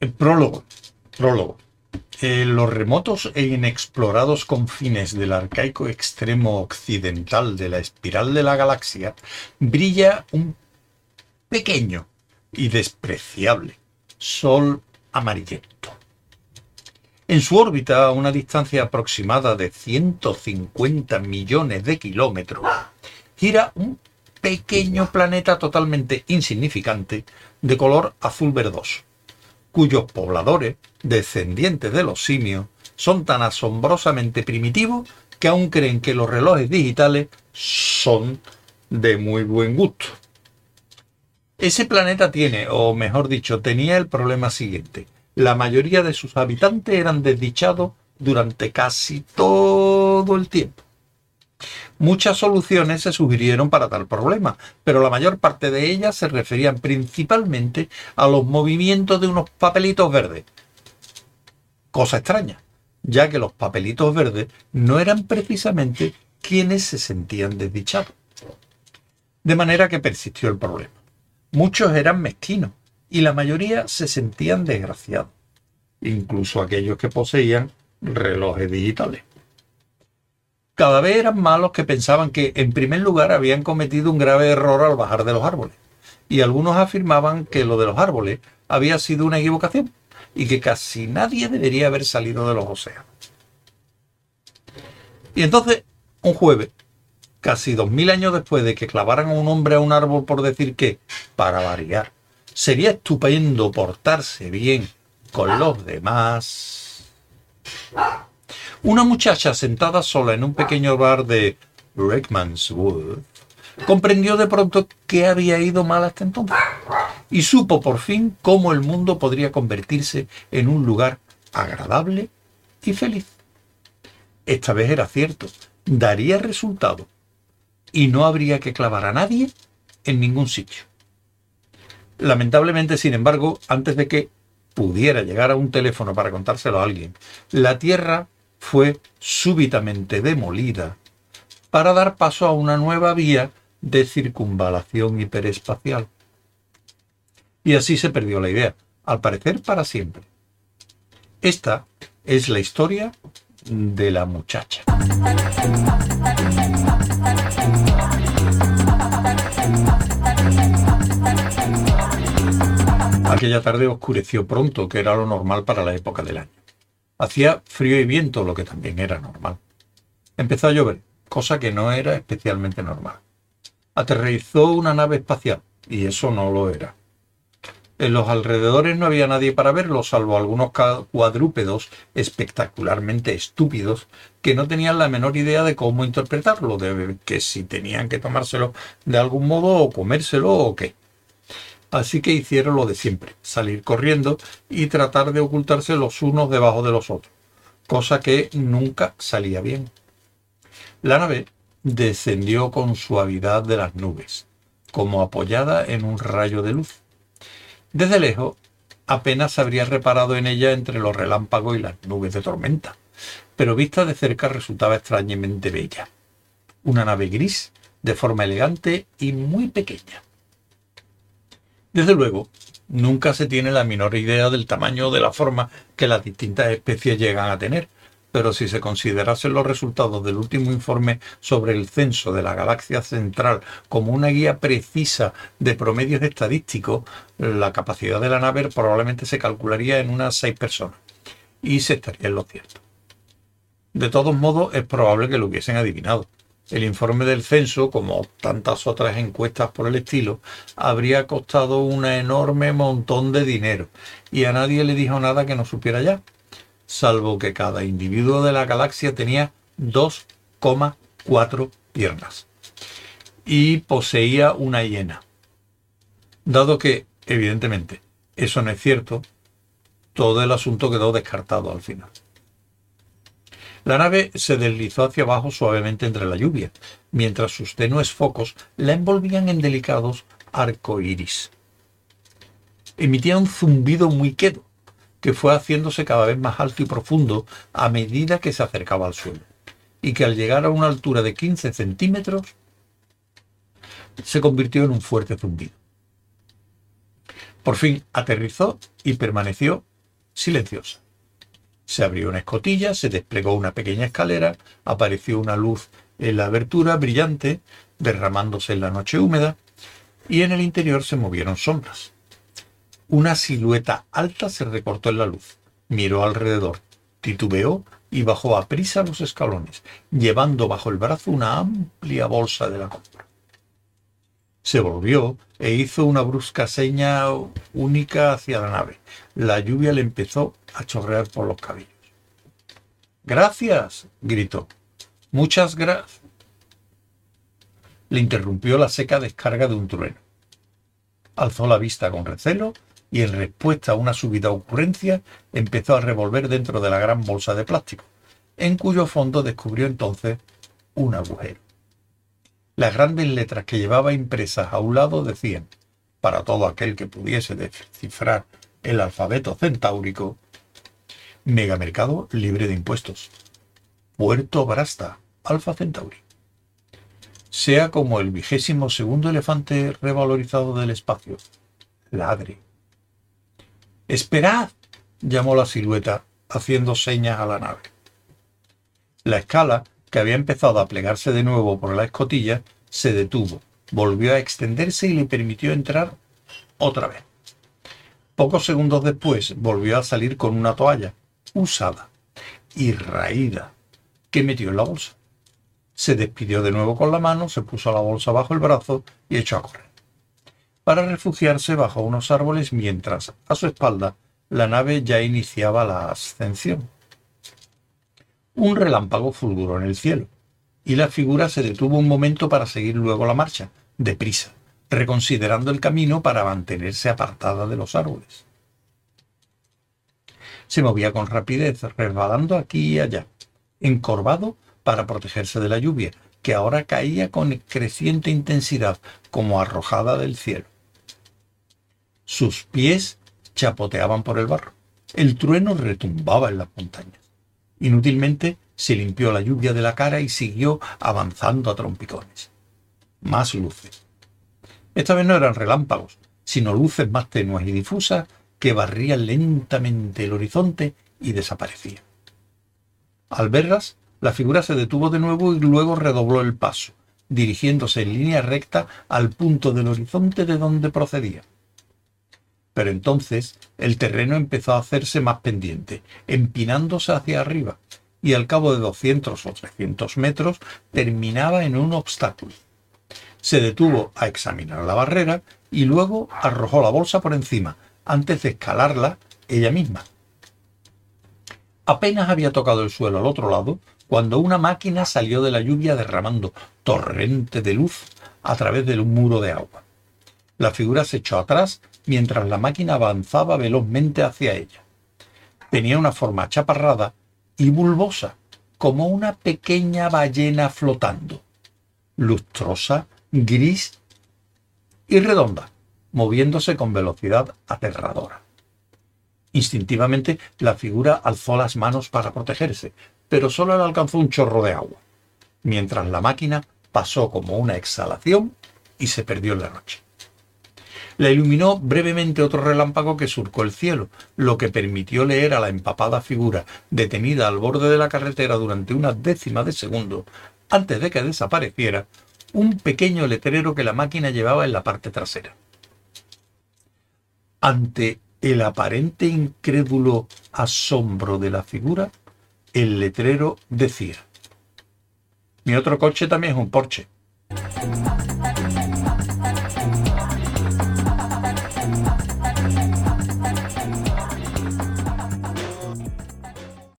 El prólogo. Prólogo. En los remotos e inexplorados confines del arcaico extremo occidental de la espiral de la galaxia brilla un pequeño y despreciable sol amarillento. En su órbita, a una distancia aproximada de 150 millones de kilómetros, gira un pequeño planeta totalmente insignificante de color azul verdoso cuyos pobladores, descendientes de los simios, son tan asombrosamente primitivos que aún creen que los relojes digitales son de muy buen gusto. Ese planeta tiene, o mejor dicho, tenía el problema siguiente. La mayoría de sus habitantes eran desdichados durante casi todo el tiempo. Muchas soluciones se sugirieron para tal problema, pero la mayor parte de ellas se referían principalmente a los movimientos de unos papelitos verdes. Cosa extraña, ya que los papelitos verdes no eran precisamente quienes se sentían desdichados. De manera que persistió el problema. Muchos eran mezquinos y la mayoría se sentían desgraciados, incluso aquellos que poseían relojes digitales cada vez eran más los que pensaban que, en primer lugar, habían cometido un grave error al bajar de los árboles. Y algunos afirmaban que lo de los árboles había sido una equivocación y que casi nadie debería haber salido de los océanos. Y entonces, un jueves, casi dos mil años después de que clavaran a un hombre a un árbol por decir que, para variar, sería estupendo portarse bien con los demás, una muchacha sentada sola en un pequeño bar de Wood comprendió de pronto que había ido mal hasta entonces y supo por fin cómo el mundo podría convertirse en un lugar agradable y feliz. Esta vez era cierto, daría resultado y no habría que clavar a nadie en ningún sitio. Lamentablemente, sin embargo, antes de que pudiera llegar a un teléfono para contárselo a alguien, la Tierra fue súbitamente demolida para dar paso a una nueva vía de circunvalación hiperespacial. Y así se perdió la idea, al parecer para siempre. Esta es la historia de la muchacha. Aquella tarde oscureció pronto, que era lo normal para la época del año. Hacía frío y viento, lo que también era normal. Empezó a llover, cosa que no era especialmente normal. Aterrizó una nave espacial, y eso no lo era. En los alrededores no había nadie para verlo, salvo algunos cuadrúpedos espectacularmente estúpidos que no tenían la menor idea de cómo interpretarlo, de que si tenían que tomárselo de algún modo o comérselo o qué. Así que hicieron lo de siempre, salir corriendo y tratar de ocultarse los unos debajo de los otros, cosa que nunca salía bien. La nave descendió con suavidad de las nubes, como apoyada en un rayo de luz. Desde lejos, apenas habría reparado en ella entre los relámpagos y las nubes de tormenta, pero vista de cerca resultaba extrañamente bella. Una nave gris, de forma elegante y muy pequeña. Desde luego, nunca se tiene la menor idea del tamaño o de la forma que las distintas especies llegan a tener, pero si se considerasen los resultados del último informe sobre el censo de la galaxia central como una guía precisa de promedios estadísticos, la capacidad de la nave probablemente se calcularía en unas seis personas. Y se estaría en lo cierto. De todos modos, es probable que lo hubiesen adivinado. El informe del censo, como tantas otras encuestas por el estilo, habría costado un enorme montón de dinero y a nadie le dijo nada que no supiera ya, salvo que cada individuo de la galaxia tenía 2,4 piernas y poseía una hiena. Dado que, evidentemente, eso no es cierto, todo el asunto quedó descartado al final. La nave se deslizó hacia abajo suavemente entre la lluvia, mientras sus tenues focos la envolvían en delicados arcoíris. Emitía un zumbido muy quedo, que fue haciéndose cada vez más alto y profundo a medida que se acercaba al suelo, y que al llegar a una altura de 15 centímetros se convirtió en un fuerte zumbido. Por fin aterrizó y permaneció silenciosa. Se abrió una escotilla, se desplegó una pequeña escalera, apareció una luz en la abertura brillante, derramándose en la noche húmeda, y en el interior se movieron sombras. Una silueta alta se recortó en la luz, miró alrededor, titubeó y bajó a prisa los escalones, llevando bajo el brazo una amplia bolsa de la compra. Se volvió e hizo una brusca seña única hacia la nave. La lluvia le empezó a chorrear por los cabellos. Gracias, gritó. Muchas gracias. Le interrumpió la seca descarga de un trueno. Alzó la vista con recelo y en respuesta a una súbita ocurrencia empezó a revolver dentro de la gran bolsa de plástico, en cuyo fondo descubrió entonces un agujero. Las grandes letras que llevaba impresas a un lado decían, para todo aquel que pudiese descifrar el alfabeto centáurico, Megamercado libre de impuestos. Puerto Brasta, Alfa Centauri. Sea como el vigésimo segundo elefante revalorizado del espacio. Ladre. ¡Esperad! llamó la silueta, haciendo señas a la nave. La escala, que había empezado a plegarse de nuevo por la escotilla, se detuvo, volvió a extenderse y le permitió entrar otra vez. Pocos segundos después volvió a salir con una toalla, usada y raída, que metió en la bolsa. Se despidió de nuevo con la mano, se puso la bolsa bajo el brazo y echó a correr para refugiarse bajo unos árboles mientras, a su espalda, la nave ya iniciaba la ascensión. Un relámpago fulguró en el cielo, y la figura se detuvo un momento para seguir luego la marcha, deprisa, reconsiderando el camino para mantenerse apartada de los árboles. Se movía con rapidez, resbalando aquí y allá, encorvado para protegerse de la lluvia, que ahora caía con creciente intensidad como arrojada del cielo. Sus pies chapoteaban por el barro. El trueno retumbaba en las montañas. Inútilmente se limpió la lluvia de la cara y siguió avanzando a trompicones. Más luces. Esta vez no eran relámpagos, sino luces más tenues y difusas que barrían lentamente el horizonte y desaparecían. Al verlas, la figura se detuvo de nuevo y luego redobló el paso, dirigiéndose en línea recta al punto del horizonte de donde procedía. Pero entonces el terreno empezó a hacerse más pendiente, empinándose hacia arriba, y al cabo de 200 o 300 metros terminaba en un obstáculo. Se detuvo a examinar la barrera y luego arrojó la bolsa por encima, antes de escalarla ella misma. Apenas había tocado el suelo al otro lado cuando una máquina salió de la lluvia derramando torrente de luz a través de un muro de agua. La figura se echó atrás mientras la máquina avanzaba velozmente hacia ella. Tenía una forma chaparrada y bulbosa, como una pequeña ballena flotando, lustrosa, gris y redonda, moviéndose con velocidad aterradora. Instintivamente la figura alzó las manos para protegerse, pero solo le alcanzó un chorro de agua, mientras la máquina pasó como una exhalación y se perdió en la noche. La iluminó brevemente otro relámpago que surcó el cielo, lo que permitió leer a la empapada figura, detenida al borde de la carretera durante una décima de segundo, antes de que desapareciera, un pequeño letrero que la máquina llevaba en la parte trasera. Ante el aparente incrédulo asombro de la figura, el letrero decía, mi otro coche también es un Porsche.